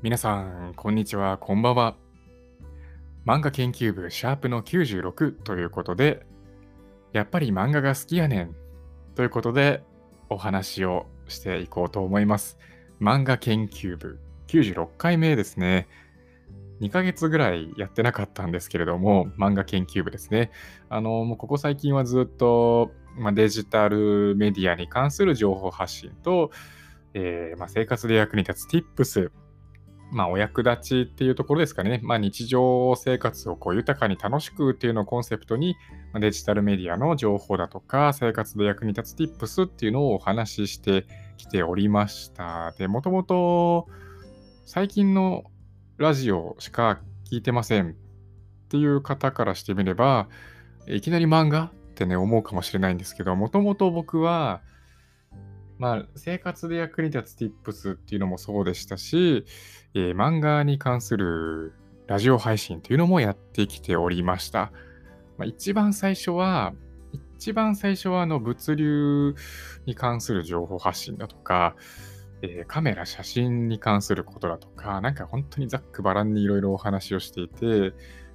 皆さん、こんにちは、こんばんは。漫画研究部シャープの96ということで、やっぱり漫画が好きやねんということでお話をしていこうと思います。漫画研究部96回目ですね。2ヶ月ぐらいやってなかったんですけれども、漫画研究部ですね。あの、もうここ最近はずっと、ま、デジタルメディアに関する情報発信と、えーま、生活で役に立つ Tips、まあ、お役立ちっていうところですかね。まあ、日常生活をこう豊かに楽しくっていうのをコンセプトに、まデジタルメディアの情報だとか、生活で役に立つ Tips っていうのをお話ししてきておりました。で、もともと最近のラジオしか聞いてませんっていう方からしてみれば、いきなり漫画ってね、思うかもしれないんですけど、もともと僕は、まあ、生活で役に立つ Tips っていうのもそうでしたし、えー、漫画に関するラジオ配信っていうのもやってきておりました。まあ、一番最初は、一番最初はあの物流に関する情報発信だとか、えー、カメラ、写真に関することだとか、なんか本当にざっくばらんにいろいろお話をしていて、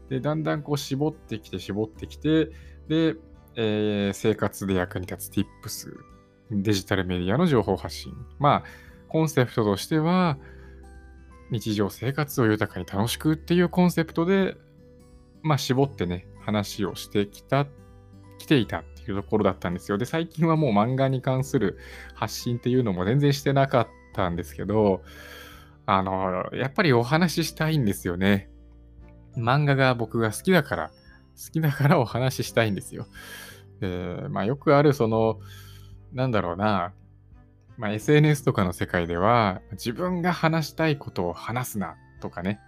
で、だんだんこう絞ってきて絞ってきて、で、えー、生活で役に立つ Tips デジタルメディアの情報発信。まあ、コンセプトとしては、日常生活を豊かに楽しくっていうコンセプトで、まあ、絞ってね、話をしてきた、来ていたっていうところだったんですよ。で、最近はもう漫画に関する発信っていうのも全然してなかったんですけど、あの、やっぱりお話ししたいんですよね。漫画が僕が好きだから、好きだからお話ししたいんですよ。で、まあよくあるその、なんだろうな、まあ、SNS とかの世界では、自分が話したいことを話すなとかね、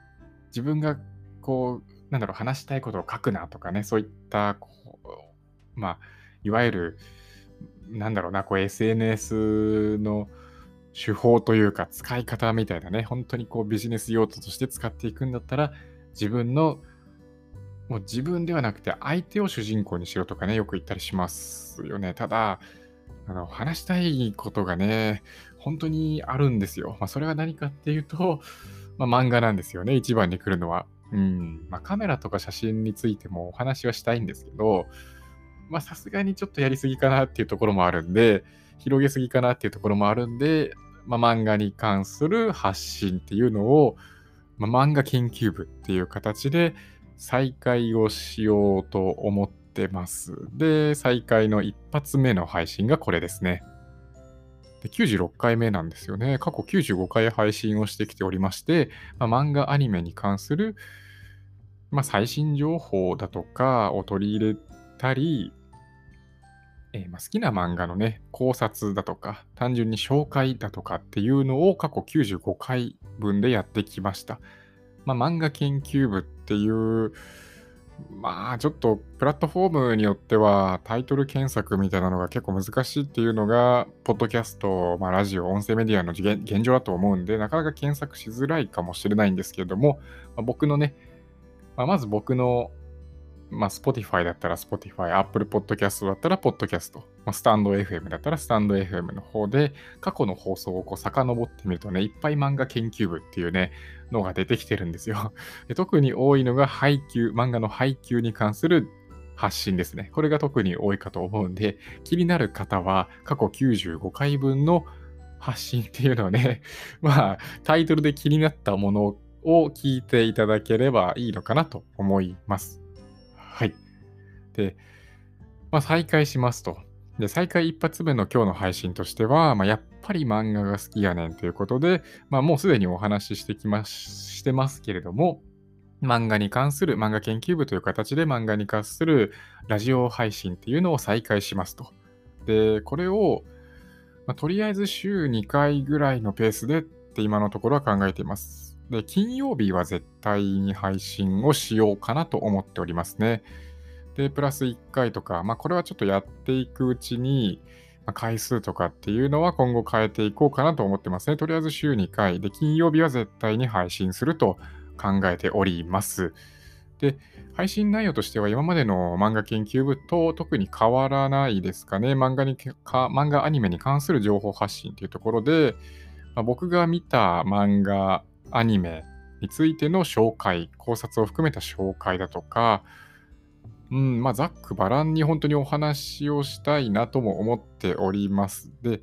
自分がこう、なんだろう、話したいことを書くなとかね、そういった、こうまあ、いわゆる、なんだろうな、こう SNS の手法というか使い方みたいなね、本当にこうビジネス用途として使っていくんだったら、自分の、もう自分ではなくて相手を主人公にしろとかね、よく言ったりしますよね。ただ、あの、話したいことがね、本当にあるんですよ。まあ、それは何かっていうと、まあ、漫画なんですよね、一番に来るのは。うん。まあ、カメラとか写真についてもお話はしたいんですけど、さすがにちょっとやりすぎかなっていうところもあるんで、広げすぎかなっていうところもあるんで、まあ、漫画に関する発信っていうのを、まあ、漫画研究部っていう形で再開をしようと思ってってます。で、再開の一発目の配信がこれですね。で96回目なんですよね。過去95回配信をしてきておりまして、まあ、漫画アニメに関する、まあ、最新情報だとかを取り入れたり、えー、ま好きな漫画のね、考察だとか、単純に紹介だとかっていうのを過去95回分でやってきました。まあ、漫画研究部っていうまあちょっとプラットフォームによってはタイトル検索みたいなのが結構難しいっていうのが、ポッドキャスト、まあ、ラジオ、音声メディアの現状だと思うんで、なかなか検索しづらいかもしれないんですけれども、まあ、僕のね、まあ、まず僕のまあ、Spotify だったら Spotify、Apple Podcast だったら Podcast、まあ、スタンド FM だったらスタンド FM の方で、過去の放送をこう遡ってみるとね、いっぱい漫画研究部っていうね、のが出てきてるんですよ。特に多いのが配給、漫画の配給に関する発信ですね。これが特に多いかと思うんで、気になる方は過去95回分の発信っていうのをね、まあ、タイトルで気になったものを聞いていただければいいのかなと思います。はい。で、まあ、再開しますと。で、再開一発目の今日の配信としては、まあ、やっぱり漫画が好きやねんということで、まあ、もうすでにお話ししてきましてますけれども、漫画に関する、漫画研究部という形で漫画に関するラジオ配信っていうのを再開しますと。で、これを、まあ、とりあえず週2回ぐらいのペースでって今のところは考えています。で、金曜日は絶対に配信をしようかなと思っておりますね。で、プラス1回とか、まあこれはちょっとやっていくうちに、まあ、回数とかっていうのは今後変えていこうかなと思ってますね。とりあえず週2回で、金曜日は絶対に配信すると考えております。で、配信内容としては今までの漫画研究部と特に変わらないですかね。漫画にか、漫画アニメに関する情報発信というところで、まあ、僕が見た漫画アニメについての紹介、考察を含めた紹介だとか、うん、まあ、ざっくばらんに本当にお話をしたいなとも思っております。で、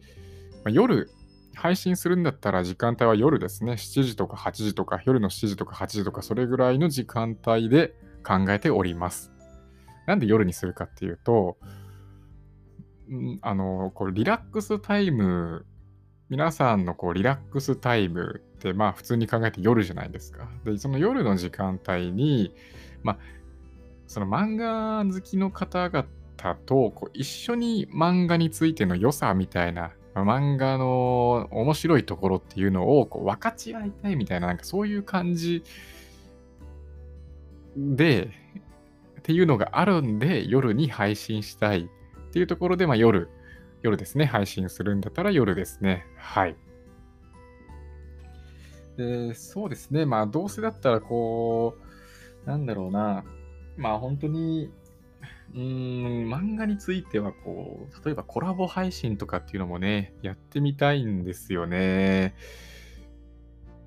まあ、夜、配信するんだったら時間帯は夜ですね。7時とか8時とか、夜の7時とか8時とか、それぐらいの時間帯で考えております。なんで夜にするかっていうと、んあの、こうリラックスタイム、皆さんのこうリラックスタイムって、まあ普通に考えて夜じゃないですか。で、その夜の時間帯に、まあ、その漫画好きの方々とこう一緒に漫画についての良さみたいな、漫画の面白いところっていうのをこう分かち合いたいみたいな、なんかそういう感じで、っていうのがあるんで、夜に配信したいっていうところで、まあ夜、夜ですね、配信するんだったら夜ですね。はい。で、そうですね、まあどうせだったらこう、なんだろうな、まあ本当に、うん、漫画についてはこう、例えばコラボ配信とかっていうのもね、やってみたいんですよね。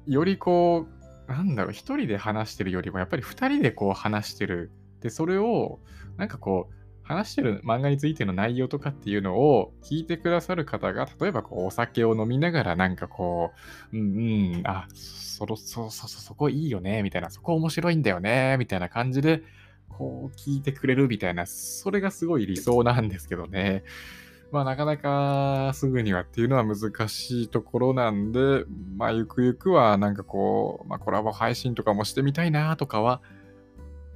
よりこう、なんだろう、一人で話してるよりも、やっぱり二人でこう話してる。で、それを、なんかこう、話してる漫画についての内容とかっていうのを聞いてくださる方が、例えばこうお酒を飲みながらなんかこう、うんうん、あ、そろそろそそそこいいよね、みたいな、そこ面白いんだよね、みたいな感じでこう聞いてくれるみたいな、それがすごい理想なんですけどね。まあなかなかすぐにはっていうのは難しいところなんで、まあゆくゆくはなんかこう、まあコラボ配信とかもしてみたいなとかは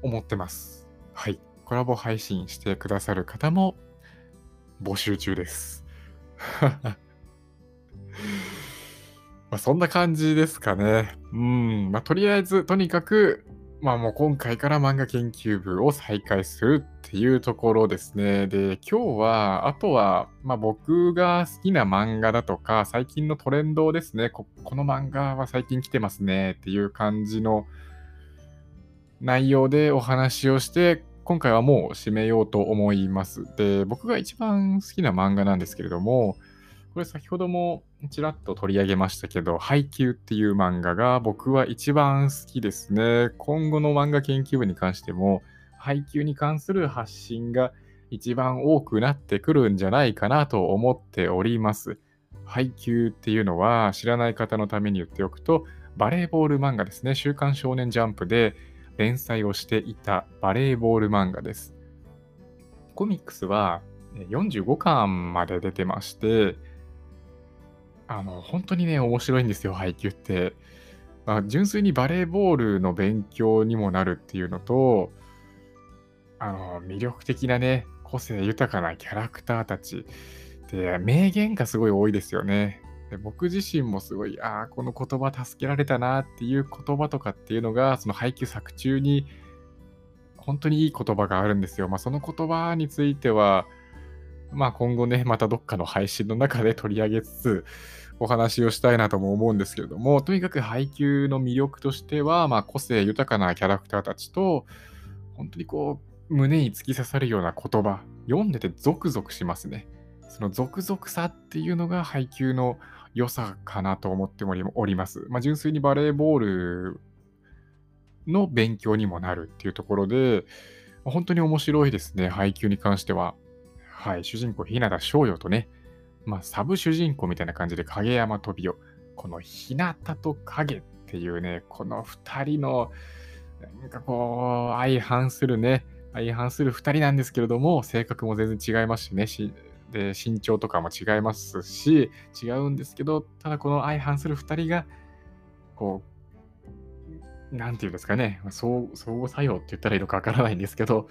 思ってます。はい。コラボ配信してくださる方も募集中です。まあそんな感じですかね。うん。まあとりあえず、とにかくまあもう今回から漫画研究部を再開するっていうところですね。で、今日は、あとは、まあ僕が好きな漫画だとか、最近のトレンドですね。ここの漫画は最近来てますねっていう感じの内容でお話をして、今回はもう締めようと思います。で、僕が一番好きな漫画なんですけれども、これ先ほどもちらっと取り上げましたけど、配給っていう漫画が僕は一番好きですね。今後の漫画研究部に関しても、配給に関する発信が一番多くなってくるんじゃないかなと思っております。配給っていうのは知らない方のために言っておくと、バレーボール漫画ですね。週刊少年ジャンプで連載をしていたバレーボール漫画です。コミックスは45巻まで出てまして、あの、本当にね、面白いんですよ、配球って。まあ、純粋にバレーボールの勉強にもなるっていうのと、あの、魅力的なね、個性豊かなキャラクターたち。で、名言がすごい多いですよね。で僕自身もすごい、ああ、この言葉助けられたなっていう言葉とかっていうのが、その配給作中に本当にいい言葉があるんですよ。まあ、その言葉については、まあ今後ね、またどっかの配信の中で取り上げつつ、お話をしたいなとも思うんですけれども、とにかく配給の魅力としては、まあ個性豊かなキャラクターたちと、本当にこう、胸に突き刺さるような言葉、読んでてゾクゾクしますね。そのゾクゾクさっていうのが配給の良さかなと思っております。まあ、純粋にバレーボールの勉強にもなるっていうところで、本当に面白いですね、配給に関しては。はい、主人公、日向翔陽とね、まあ、サブ主人公みたいな感じで影山飛雄。この日向と影っていうね、この2人の、なんかこう、相反するね、相反する2人なんですけれども、性格も全然違いますしね、しで身長とかも違いますし、違うんですけど、ただこの相反する2人が、こう、なんていうんですかね、相互作用って言ったらいいのかわからないんですけど、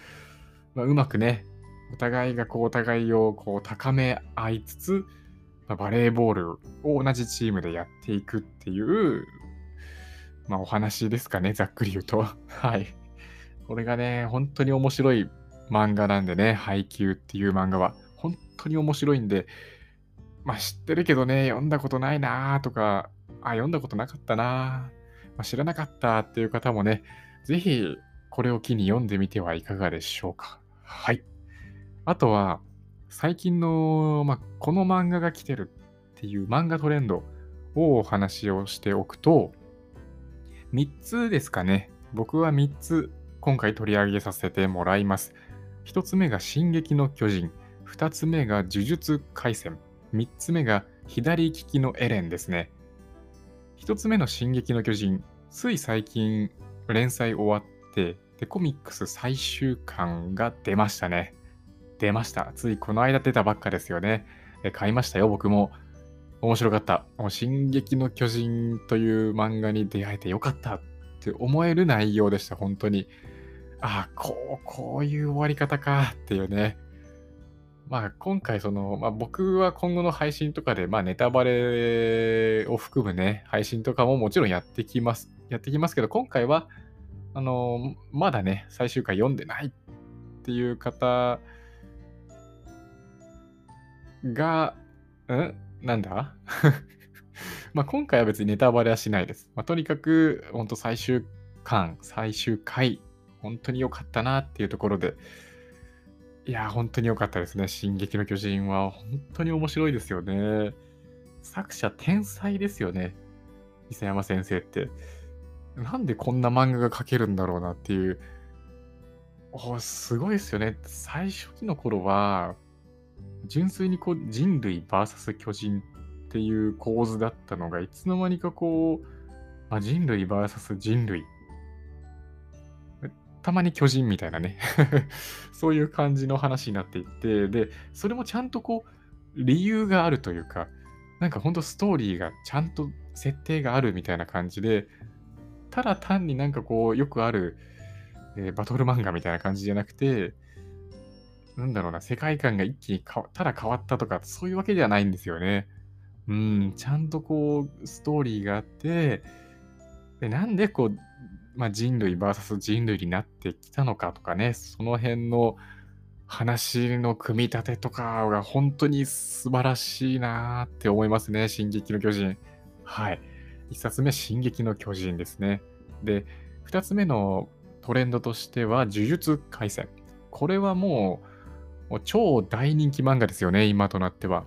まあ、うまくね、お互いがこうお互いをこう高め合いつつ、まあ、バレーボールを同じチームでやっていくっていう、まあ、お話ですかね、ざっくり言うと。はい。これがね、本当に面白い漫画なんでね、配給っていう漫画は。本当に面白いんで、まあ知ってるけどね、読んだことないなーとか、あ、読んだことなかったなー、まあ、知らなかったっていう方もね、ぜひこれを機に読んでみてはいかがでしょうか。はい。あとは、最近の、まあ、この漫画が来てるっていう漫画トレンドをお話をしておくと、3つですかね。僕は3つ今回取り上げさせてもらいます。1つ目が進撃の巨人、2つ目が呪術廻戦、3つ目が左利きのエレンですね。1つ目の進撃の巨人、つい最近連載終わって、で、コミックス最終巻が出ましたね。出ました。ついこの間出たばっかですよね。え買いましたよ、僕も。面白かった。もう進撃の巨人という漫画に出会えてよかったって思える内容でした、本当に。ああ、こう、こういう終わり方かっていうね。まあ今回その、まあ僕は今後の配信とかで、まあネタバレを含むね、配信とかももちろんやってきます。やってきますけど、今回は、あの、まだね、最終回読んでないっていう方が、ん？なんだ？まあ今回は別にネタバレはしないです。まあ、とにかく、本当最終巻、最終回、本当に良かったなっていうところで、いや、本当に良かったですね。進撃の巨人は本当に面白いですよね。作者天才ですよね。伊佐山先生って。なんでこんな漫画が描けるんだろうなっていう。おすごいですよね。最初期の頃は、純粋にこう人類 VS 巨人っていう構図だったのが、いつの間にかこう、まあ、人類 VS 人類。たまに巨人みたいなね。そういう感じの話になっていって、で、それもちゃんとこう、理由があるというか、なんかほんとストーリーがちゃんと設定があるみたいな感じで、ただ単になんかこう、よくある、えー、バトル漫画みたいな感じじゃなくて、なんだろうな、世界観が一気にただ変わったとか、そういうわけではないんですよね。うん、ちゃんとこう、ストーリーがあって、でなんでこう、まあ、人類 VS 人類になってきたのかとかね、その辺の話の組み立てとかが本当に素晴らしいなって思いますね、進撃の巨人。はい。1冊目、進撃の巨人ですね。で、2つ目のトレンドとしては、呪術廻戦。これはもう、もう超大人気漫画ですよね、今となっては。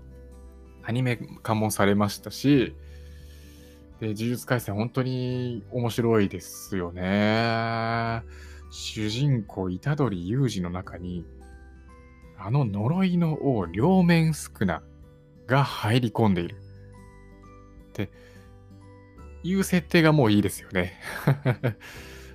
アニメ化もされましたし、で、呪術廻戦本当に面白いですよね。主人公、虎杖裕二の中に、あの呪いの王、両面スクナが入り込んでいる。っていう設定がもういいですよね。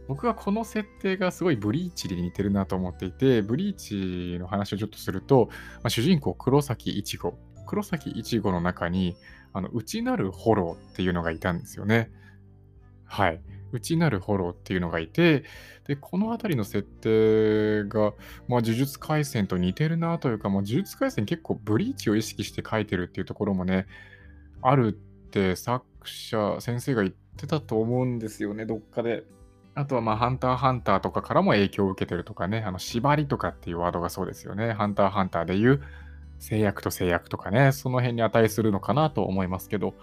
僕はこの設定がすごいブリーチに似てるなと思っていて、ブリーチの話をちょっとすると、まあ、主人公黒崎一護。黒崎一護の中に、あの内なるフォローっていうのがいたんですよね。はい。内なるフォローっていうのがいて、で、このあたりの設定が、まあ、呪術廻戦と似てるなというか、まあ、呪術廻戦結構ブリーチを意識して書いてるっていうところもね、あるって作者、先生が言ってたと思うんですよね、どっかで。あとは、まあ、ハンターハンターとかからも影響を受けてるとかね、あの、縛りとかっていうワードがそうですよね。ハンターハンターで言う、制約と制約とかね、その辺に値するのかなと思いますけど、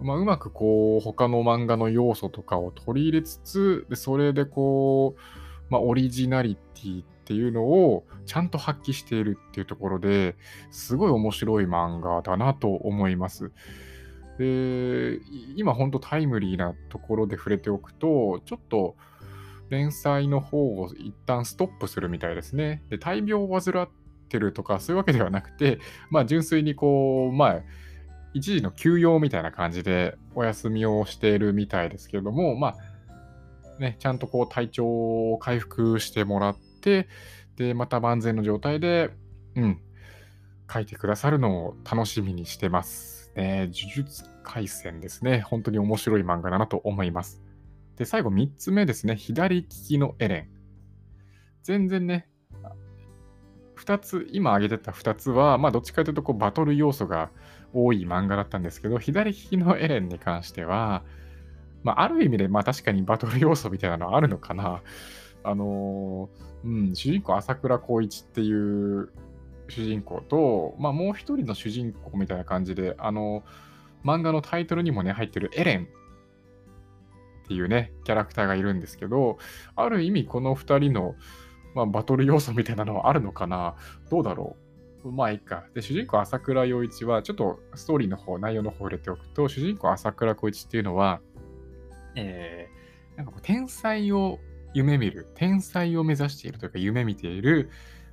まあ、うまくこう、他の漫画の要素とかを取り入れつつ、でそれでこう、まあ、オリジナリティっていうのをちゃんと発揮しているっていうところですごい面白い漫画だなと思います。で、今ほんとタイムリーなところで触れておくと、ちょっと連載の方を一旦ストップするみたいですね。で、大病を患ってるとかそういうわけではなくて、まあ純粋にこう、まあ、一時の休養みたいな感じでお休みをしているみたいですけれども、まあ、ね、ちゃんとこう体調を回復してもらって、で、また万全の状態で、うん、書いてくださるのを楽しみにしてます。ね、呪術廻戦ですね。本当に面白い漫画だなと思います。で、最後3つ目ですね。左利きのエレン。全然ね、2つ、今挙げてた2つは、まあ、どっちかというとこうバトル要素が多い漫画だったんですけど、左利きのエレンに関しては、まあ、ある意味で、まあ、確かにバトル要素みたいなのはあるのかな。あのー、うん、主人公、朝倉光一っていう主人公と、まあ、もう一人の主人公みたいな感じで、あの、漫画のタイトルにもね、入ってるエレンっていうね、キャラクターがいるんですけど、ある意味この2人の、まあ、バトル要素みたいなのはあるのかな？どうだろう？まあいいか。で、主人公朝倉陽一は、ちょっとストーリーの方、内容の方を入れておくと、主人公朝倉光一っていうのは、えー、なんかこう天才を夢見る、天才を目指しているというか夢見ている、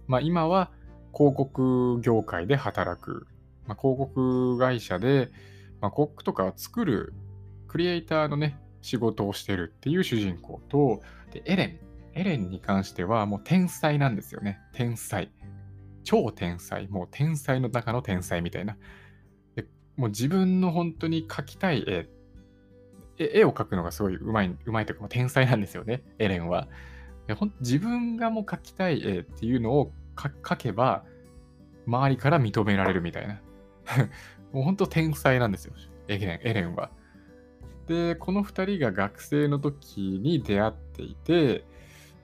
まあ、今は広告業界で働く、まあ、広告会社で、まあ、広告とかを作るクリエイターのね、仕事をしてるっていう主人公と、でエレン。エレンに関してはもう天才なんですよね。天才。超天才。もう天才の中の天才みたいな。でもう自分の本当に描きたい絵、絵を描くのがすごいうまい、うまいというか、天才なんですよね、エレンは。でほん自分がもう描きたい絵っていうのを描けば、周りから認められるみたいな。もう本当天才なんですよ、エレンエレンは。で、この2人が学生の時に出会っていて、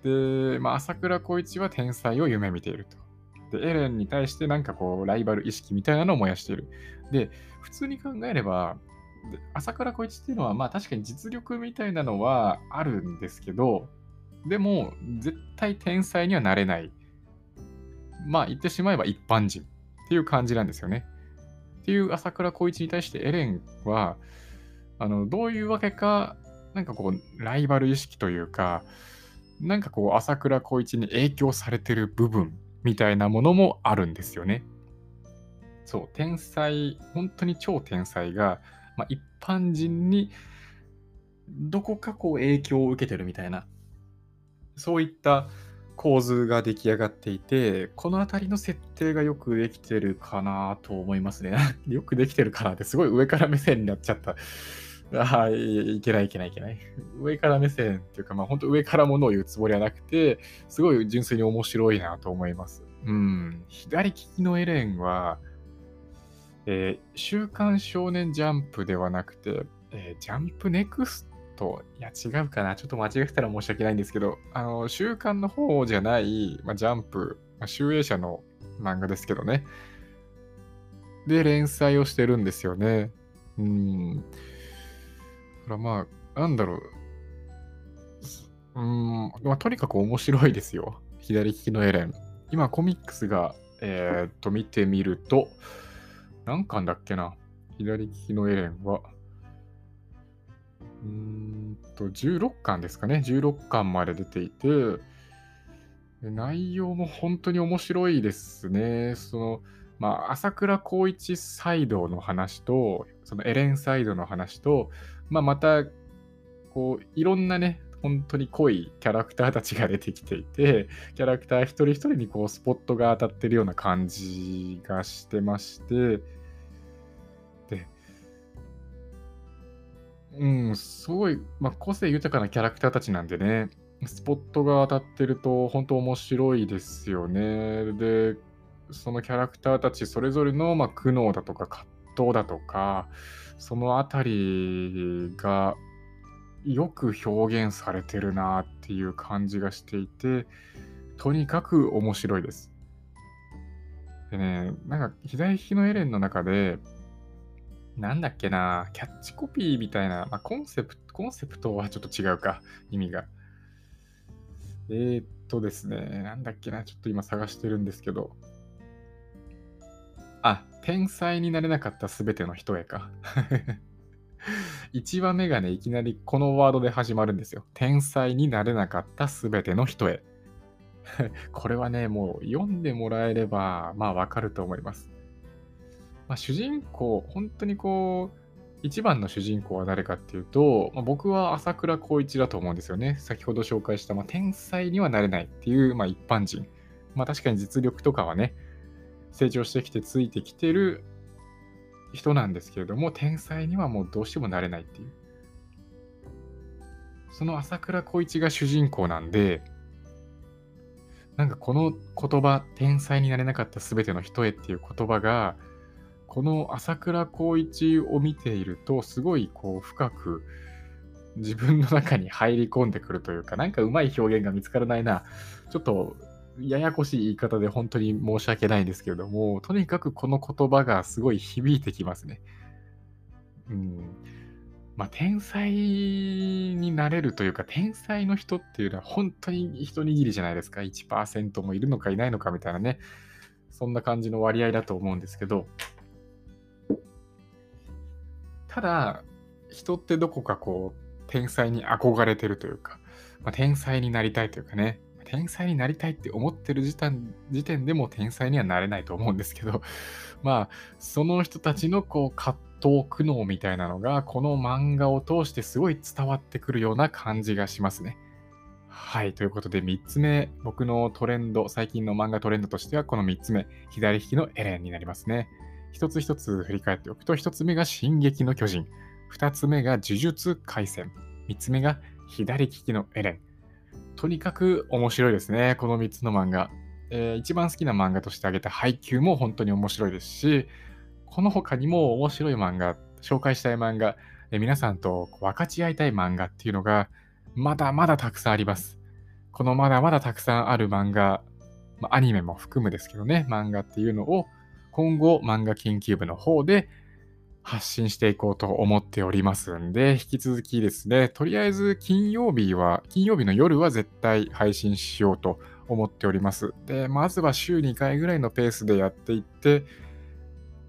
で、まあ、朝倉光一は天才を夢見ていると。で、エレンに対してなんかこう、ライバル意識みたいなのを燃やしている。で、普通に考えれば、朝倉光一っていうのは、まあ確かに実力みたいなのはあるんですけど、でも、絶対天才にはなれない。まあ言ってしまえば一般人っていう感じなんですよね。っていう朝倉光一に対してエレンは、あの、どういうわけか、なんかこう、ライバル意識というか、なんかこう、朝倉光一に影響されてる部分みたいなものもあるんですよね。そう、天才、本当に超天才が、まあ、一般人にどこかこう影響を受けてるみたいな、そういった構図が出来上がっていて、この辺りの設定がよくできてるかなと思いますね。よくできてるかなって、すごい上から目線になっちゃった。あ あ、いけないいけないいけない。上から目線っていうか、まあ本当上からものを言うつもりはなくて、すごい純粋に面白いなと思います。うん。左利きのエレンは、えー、週刊少年ジャンプではなくて、えー、ジャンプネクスト、いや違うかな。ちょっと間違えたら申し訳ないんですけど、あの、週刊の方じゃない、まあ、ジャンプ、まあ、集英社の漫画ですけどね。で、連載をしてるんですよね。うん。からまあ、なんだろう。うん、まあ、とにかく面白いですよ。左利きのエレン。今、コミックスが、えー、っと、見てみると、何巻だっけな左利きのエレンは、うんと、16巻ですかね。16巻まで出ていて、内容も本当に面白いですね。その、まあ、朝倉光一サイドの話と、そのエレンサイドの話と、まあ、また、こう、いろんなね、本当に濃いキャラクターたちが出てきていて、キャラクター一人一人にこうスポットが当たってるような感じがしてまして、うん、すごい、まあ、個性豊かなキャラクターたちなんでね、スポットが当たってると本当面白いですよね。で、そのキャラクターたちそれぞれの、まあ、苦悩だとか葛藤だとか、そのあたりがよく表現されてるなっていう感じがしていて、とにかく面白いです。でね、なんか左利きのエレンの中で、なんだっけな、キャッチコピーみたいな、まあ、コンセプト、コンセプトはちょっと違うか、意味が。えー、っとですね、なんだっけな、ちょっと今探してるんですけど、あ、天才になれなかったすべての人へか。1話目がね、いきなりこのワードで始まるんですよ。天才になれなかったすべての人へ。これはね、もう読んでもらえれば、まあわかると思います。まあ、主人公、本当にこう、一番の主人公は誰かっていうと、まあ、僕は朝倉光一だと思うんですよね。先ほど紹介した、まあ、天才にはなれないっていう、まあ、一般人。まあ確かに実力とかはね、成長してきてついてきてる人なんですけれども、天才にはもうどうしてもなれないっていう。その朝倉光一が主人公なんで、なんかこの言葉、天才になれなかった全ての人へっていう言葉が、この朝倉光一を見ていると、すごいこう深く自分の中に入り込んでくるというか、なんかうまい表現が見つからないな。ちょっとややこしい言い方で本当に申し訳ないんですけれども、とにかくこの言葉がすごい響いてきますね。うん。まあ、天才になれるというか、天才の人っていうのは本当に一握りじゃないですか。1%もいるのかいないのかみたいなね。そんな感じの割合だと思うんですけど、ただ、人ってどこかこう、天才に憧れてるというか、まあ、天才になりたいというかね、天才になりたいって思ってる時点時点でも天才にはなれないと思うんですけど、まあ、その人たちのこう葛藤、苦悩みたいなのが、この漫画を通してすごい伝わってくるような感じがしますね。はい。ということで、3つ目、僕のトレンド、最近の漫画トレンドとしては、この3つ目、左利きのエレンになりますね。一つ一つ振り返っておくと、1つ目が進撃の巨人、2つ目が呪術廻戦、3つ目が左利きのエレン。とにかく面白いですね、この3つの漫画。えー、一番好きな漫画として挙げた配給も本当に面白いですし、この他にも面白い漫画、紹介したい漫画、えー、皆さんと分かち合いたい漫画っていうのが、まだまだたくさんあります。このまだまだたくさんある漫画、ま、アニメも含むですけどね、漫画っていうのを今後漫画研究部の方で発信していこうと思っておりますんで、引き続きですね、とりあえず金曜日は、金曜日の夜は絶対配信しようと思っております。で、まずは週2回ぐらいのペースでやっていって、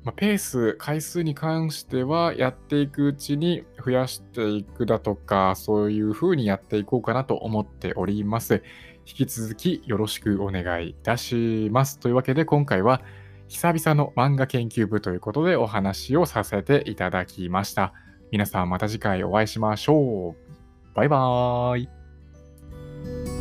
まあ、ペース、回数に関してはやっていくうちに増やしていくだとか、そういう風にやっていこうかなと思っております。引き続きよろしくお願いいたします。というわけで今回は久々の漫画研究部ということでお話をさせていただきました。皆さんまた次回お会いしましょう。バイバーイ。